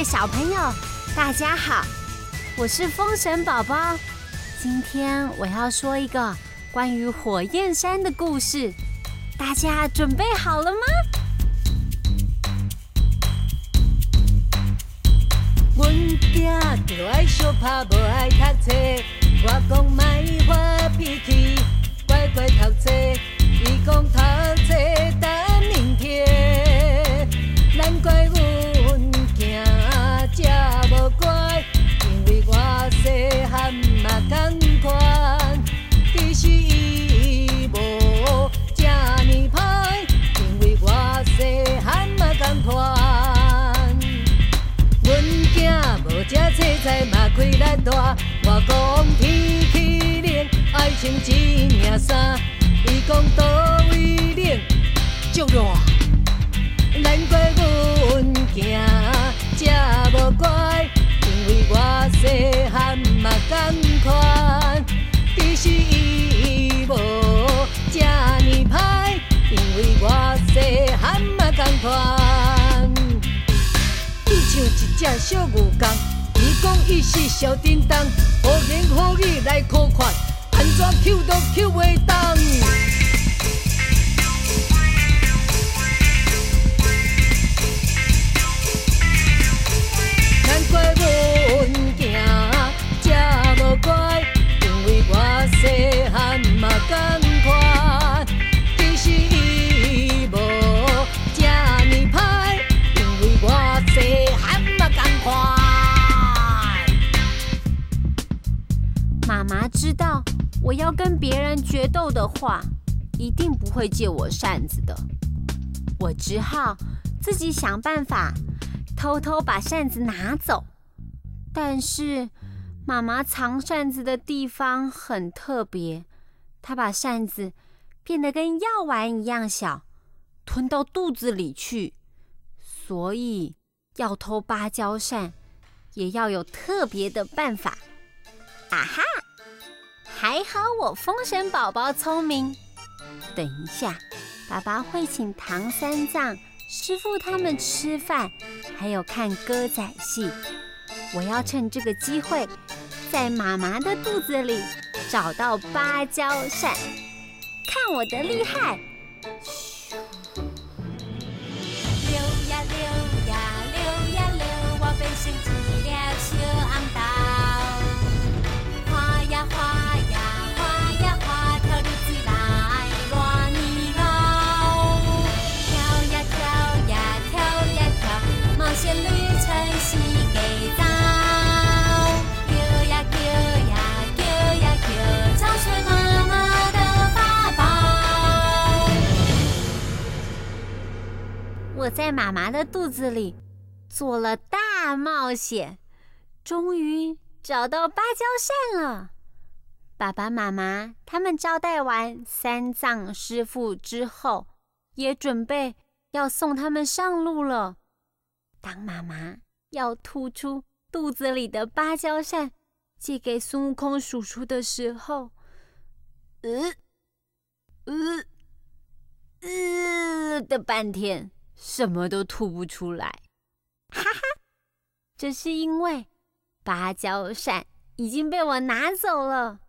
位小朋友，大家好，我是风神宝宝。今天我要说一个关于火焰山的故事，大家准备好了吗？阮囝就爱相拍，无爱读册。我讲卖发脾气，乖乖读册。伊讲读是无这呢歹，因为我细汉嘛同款。伊像一只小牛公，伊讲伊是小叮当，好言好语来？考看，安怎 Q 都 Q 袂动。难怪我妈妈知道我要跟别人决斗的话，一定不会借我扇子的。我只好自己想办法，偷偷把扇子拿走。但是妈妈藏扇子的地方很特别，她把扇子变得跟药丸一样小，吞到肚子里去。所以要偷芭蕉扇，也要有特别的办法。啊哈！还好我风神宝宝聪明。等一下，爸爸会请唐三藏师傅他们吃饭，还有看歌仔戏。我要趁这个机会，在妈妈的肚子里找到芭蕉扇，看我的厉害！在妈妈的肚子里做了大冒险，终于找到芭蕉扇了。爸爸妈妈他们招待完三藏师傅之后，也准备要送他们上路了。当妈妈要吐出肚子里的芭蕉扇借给孙悟空叔叔的时候，呃，呃，呃的半天。什么都吐不出来，哈哈！这是因为芭蕉扇已经被我拿走了。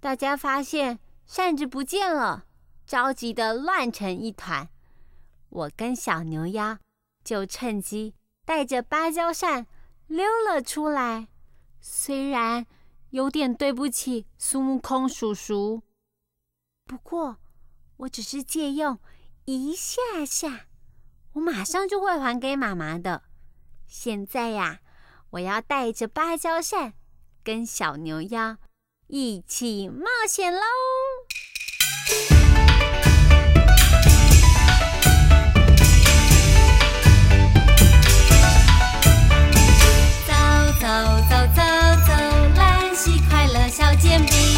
大家发现扇子不见了，着急的乱成一团。我跟小牛妖就趁机带着芭蕉扇溜了出来。虽然有点对不起孙悟空叔叔，不过我只是借用一下下。我马上就会还给妈妈的。现在呀，我要带着芭蕉扇，跟小牛妖一起冒险喽！走走走走走，兰溪快乐小煎饼。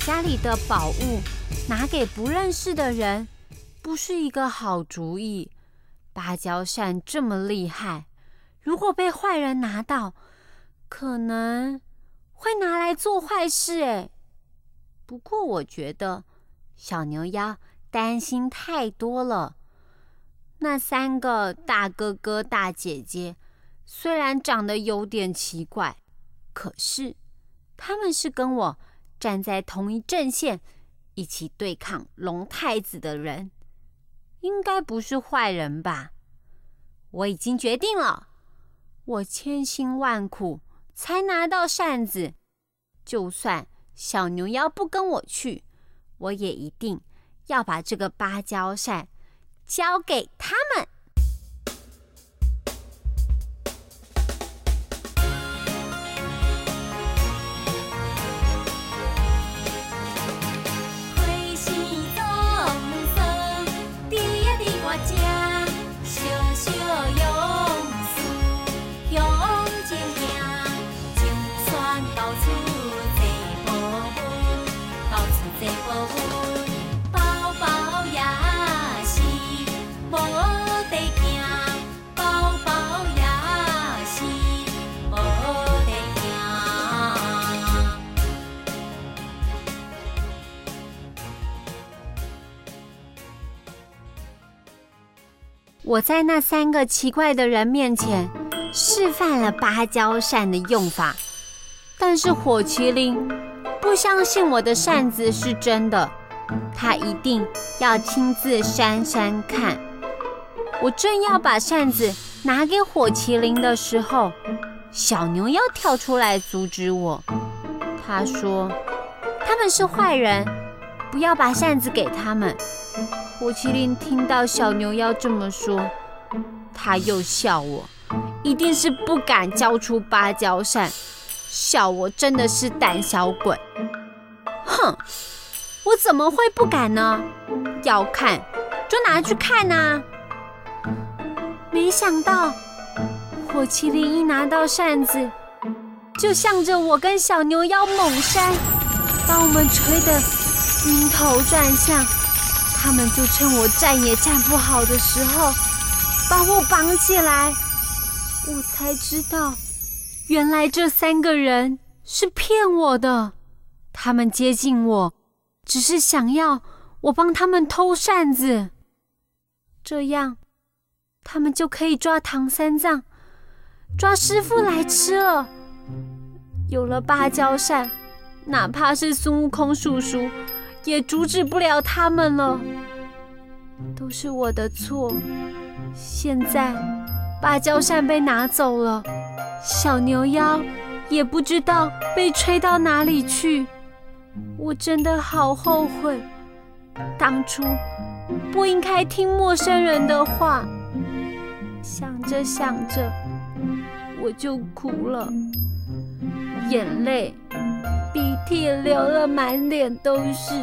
家里的宝物拿给不认识的人，不是一个好主意。芭蕉扇这么厉害，如果被坏人拿到，可能会拿来做坏事。哎，不过我觉得小牛妖担心太多了。那三个大哥哥、大姐姐虽然长得有点奇怪，可是他们是跟我站在同一阵线，一起对抗龙太子的人，应该不是坏人吧？我已经决定了，我千辛万苦才拿到扇子，就算小牛妖不跟我去，我也一定要把这个芭蕉扇。交给他们。我在那三个奇怪的人面前示范了芭蕉扇的用法，但是火麒麟不相信我的扇子是真的，他一定要亲自扇扇看。我正要把扇子拿给火麒麟的时候，小牛妖跳出来阻止我。他说：“他们是坏人，不要把扇子给他们。”火麒麟听到小牛妖这么说，他又笑我，一定是不敢交出芭蕉扇，笑我真的是胆小鬼。哼，我怎么会不敢呢？要看就拿去看呐！没想到火麒麟一拿到扇子，就向着我跟小牛妖猛扇，把我们吹得晕头转向。他们就趁我站也站不好的时候，把我绑起来。我才知道，原来这三个人是骗我的。他们接近我，只是想要我帮他们偷扇子，这样他们就可以抓唐三藏、抓师傅来吃了。有了芭蕉扇，哪怕是孙悟空叔叔。也阻止不了他们了，都是我的错。现在芭蕉扇被拿走了，小牛妖也不知道被吹到哪里去。我真的好后悔，当初不应该听陌生人的话。想着想着，我就哭了，眼泪。鼻涕流了满脸都是，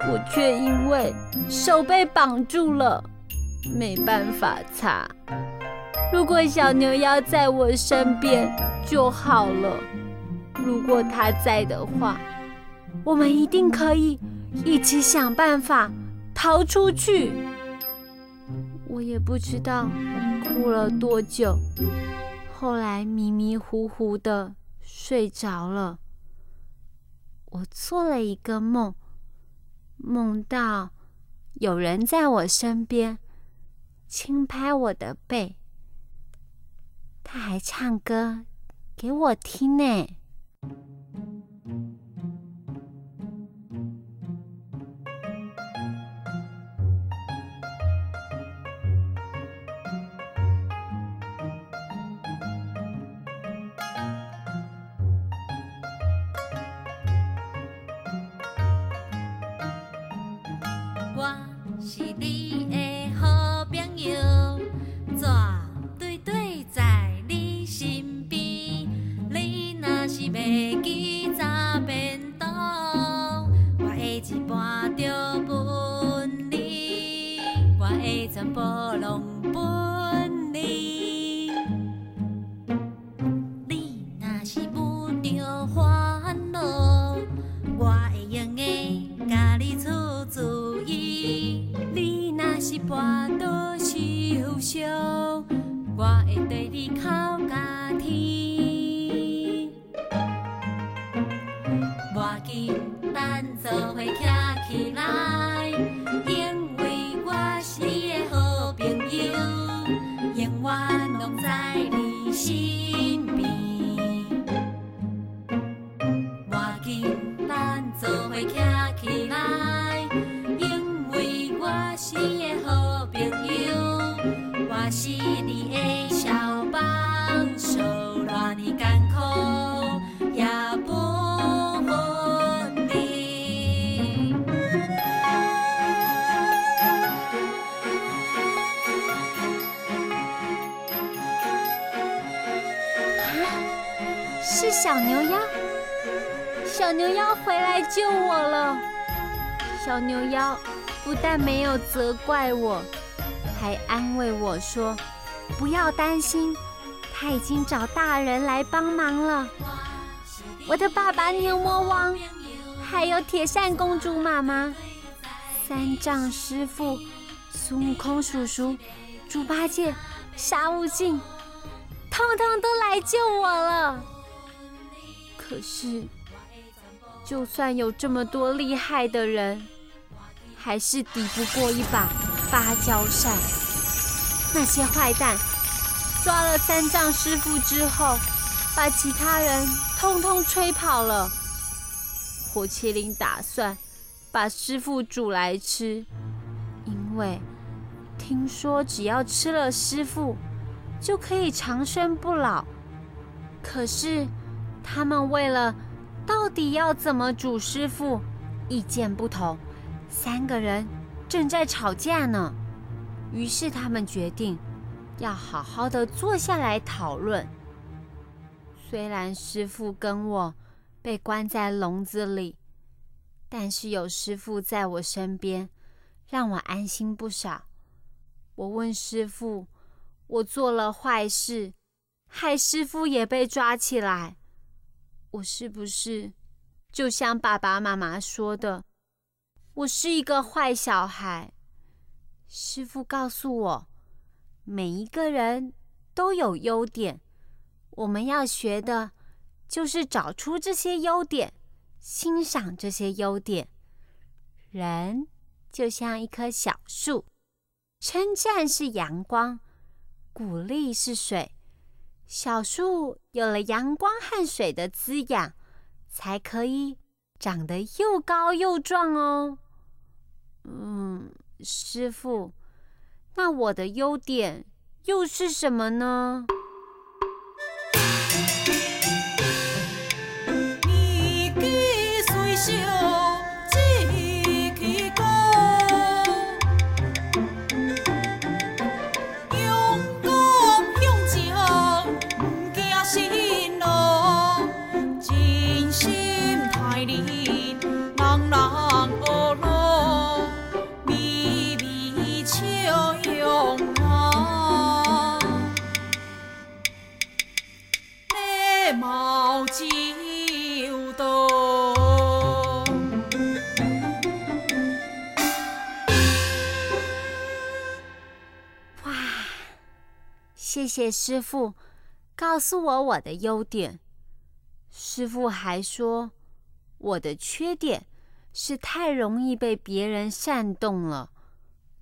我却因为手被绑住了，没办法擦。如果小牛妖在我身边就好了。如果他在的话，我们一定可以一起想办法逃出去。我也不知道哭了多久，后来迷迷糊糊的。睡着了，我做了一个梦，梦到有人在我身边轻拍我的背，他还唱歌给我听呢。你若是不着。小牛妖回来救我了。小牛妖不但没有责怪我，还安慰我说：“不要担心，他已经找大人来帮忙了。”我的爸爸牛魔王，还有铁扇公主妈妈、三藏师傅、孙悟空叔叔、猪八戒、沙悟净，通通都来救我了。可是，就算有这么多厉害的人，还是抵不过一把芭蕉扇。那些坏蛋抓了三藏师傅之后，把其他人通通吹跑了。火麒麟打算把师傅煮来吃，因为听说只要吃了师傅，就可以长生不老。可是。他们为了到底要怎么煮师傅，意见不同，三个人正在吵架呢。于是他们决定要好好的坐下来讨论。虽然师傅跟我被关在笼子里，但是有师傅在我身边，让我安心不少。我问师傅：“我做了坏事，害师傅也被抓起来。”我是不是就像爸爸妈妈说的，我是一个坏小孩？师傅告诉我，每一个人都有优点，我们要学的就是找出这些优点，欣赏这些优点。人就像一棵小树，称赞是阳光，鼓励是水。小树有了阳光和水的滋养，才可以长得又高又壮哦。嗯，师傅，那我的优点又是什么呢？谢师傅告诉我我的优点。师傅还说，我的缺点是太容易被别人煽动了，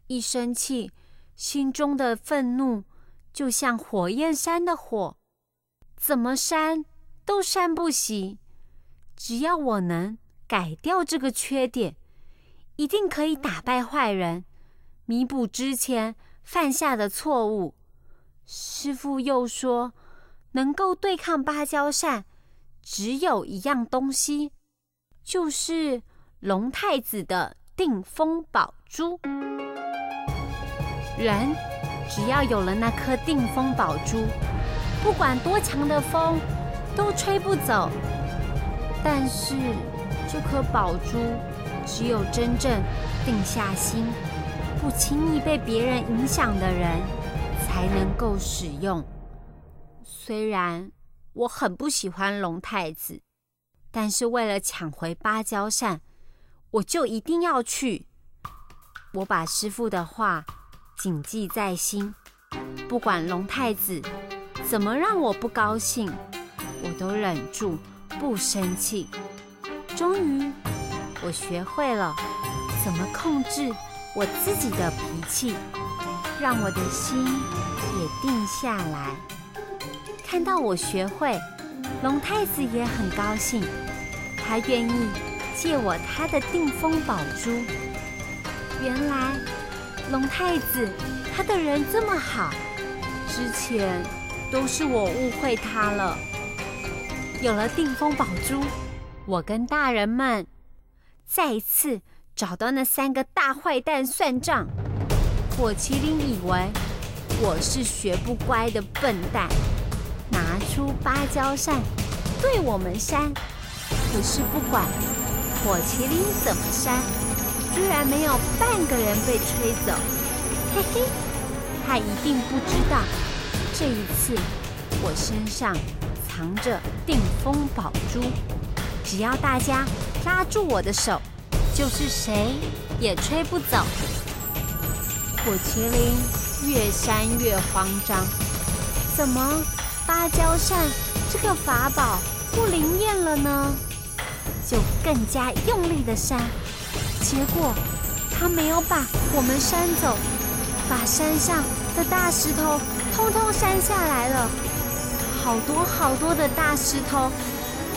一生气，心中的愤怒就像火焰山的火，怎么扇都扇不熄。只要我能改掉这个缺点，一定可以打败坏人，弥补之前犯下的错误。师傅又说，能够对抗芭蕉扇，只有一样东西，就是龙太子的定风宝珠。人只要有了那颗定风宝珠，不管多强的风都吹不走。但是这颗宝珠，只有真正定下心，不轻易被别人影响的人。才能够使用。虽然我很不喜欢龙太子，但是为了抢回芭蕉扇，我就一定要去。我把师傅的话谨记在心。不管龙太子怎么让我不高兴，我都忍住不生气。终于，我学会了怎么控制我自己的脾气，让我的心也定下来。看到我学会，龙太子也很高兴，他愿意借我他的定风宝珠。原来，龙太子他的人这么好，之前都是我误会他了。有了定风宝珠。我跟大人们再一次找到那三个大坏蛋算账。火麒麟以为我是学不乖的笨蛋，拿出芭蕉扇对我们扇。可是不管火麒麟怎么扇，居然没有半个人被吹走。嘿嘿，他一定不知道这一次我身上藏着定风宝珠。只要大家拉住我的手，就是谁也吹不走。火麒麟越扇越慌张，怎么芭蕉扇这个法宝不灵验了呢？就更加用力的扇，结果他没有把我们扇走，把山上的大石头通通扇下来了，好多好多的大石头。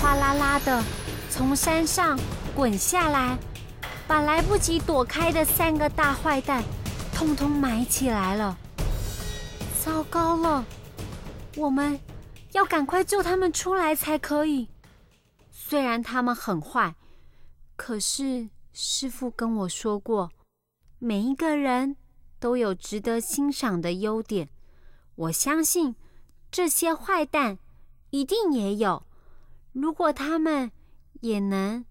哗啦啦的从山上滚下来，把来不及躲开的三个大坏蛋通通埋起来了。糟糕了，我们要赶快救他们出来才可以。虽然他们很坏，可是师傅跟我说过，每一个人都有值得欣赏的优点。我相信这些坏蛋一定也有。如果他们也能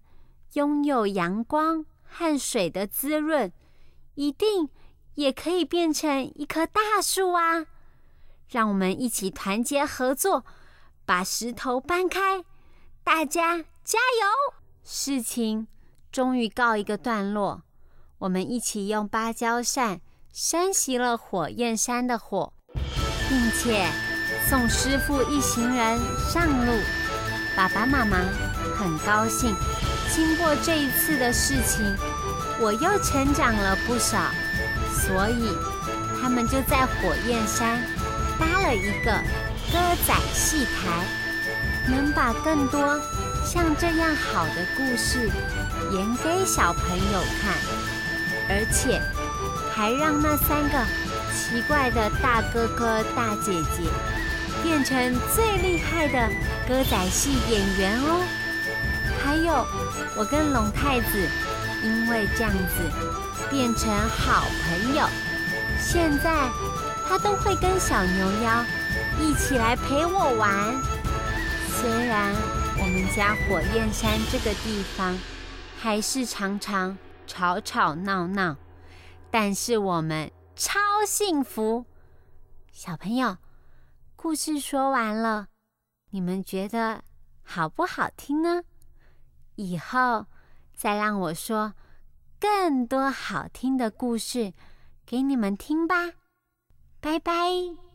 拥有阳光和水的滋润，一定也可以变成一棵大树啊！让我们一起团结合作，把石头搬开，大家加油！事情终于告一个段落，我们一起用芭蕉扇扇熄了火焰山的火，并且送师傅一行人上路。爸爸妈妈很高兴，经过这一次的事情，我又成长了不少，所以他们就在火焰山搭了一个歌仔戏台，能把更多像这样好的故事演给小朋友看，而且还让那三个奇怪的大哥哥大姐姐变成最厉害的。歌仔戏演员哦，还有我跟龙太子，因为这样子变成好朋友。现在他都会跟小牛妖一起来陪我玩。虽然我们家火焰山这个地方还是常常吵吵闹闹，但是我们超幸福。小朋友，故事说完了。你们觉得好不好听呢？以后再让我说更多好听的故事给你们听吧，拜拜。